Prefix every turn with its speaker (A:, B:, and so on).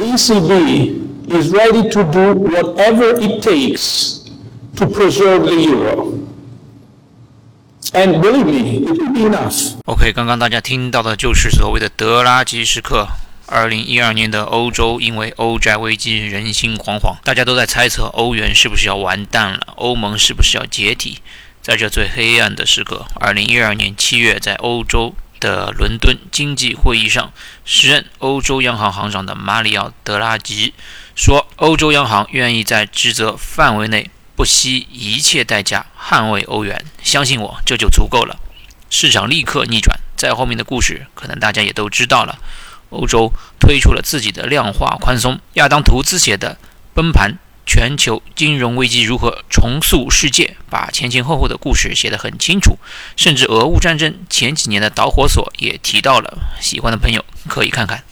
A: ECB is ready to do whatever it takes to preserve the euro. And believe me, it will be enough.
B: OK，刚刚大家听到的就是所谓的德拉吉时刻。二零一二年的欧洲因为欧债危机人心惶惶，大家都在猜测欧元是不是要完蛋了，欧盟是不是要解体。在这最黑暗的时刻，二零一二年七月，在欧洲的伦敦经济会议上，时任欧洲央行行长的马里奥·德拉吉说：“欧洲央行愿意在职责范围内。”不惜一切代价捍卫欧元，相信我，这就足够了。市场立刻逆转，在后面的故事可能大家也都知道了。欧洲推出了自己的量化宽松。亚当·图兹写的《崩盘：全球金融危机如何重塑世界》，把前前后后的故事写得很清楚，甚至俄乌战争前几年的导火索也提到了。喜欢的朋友可以看看。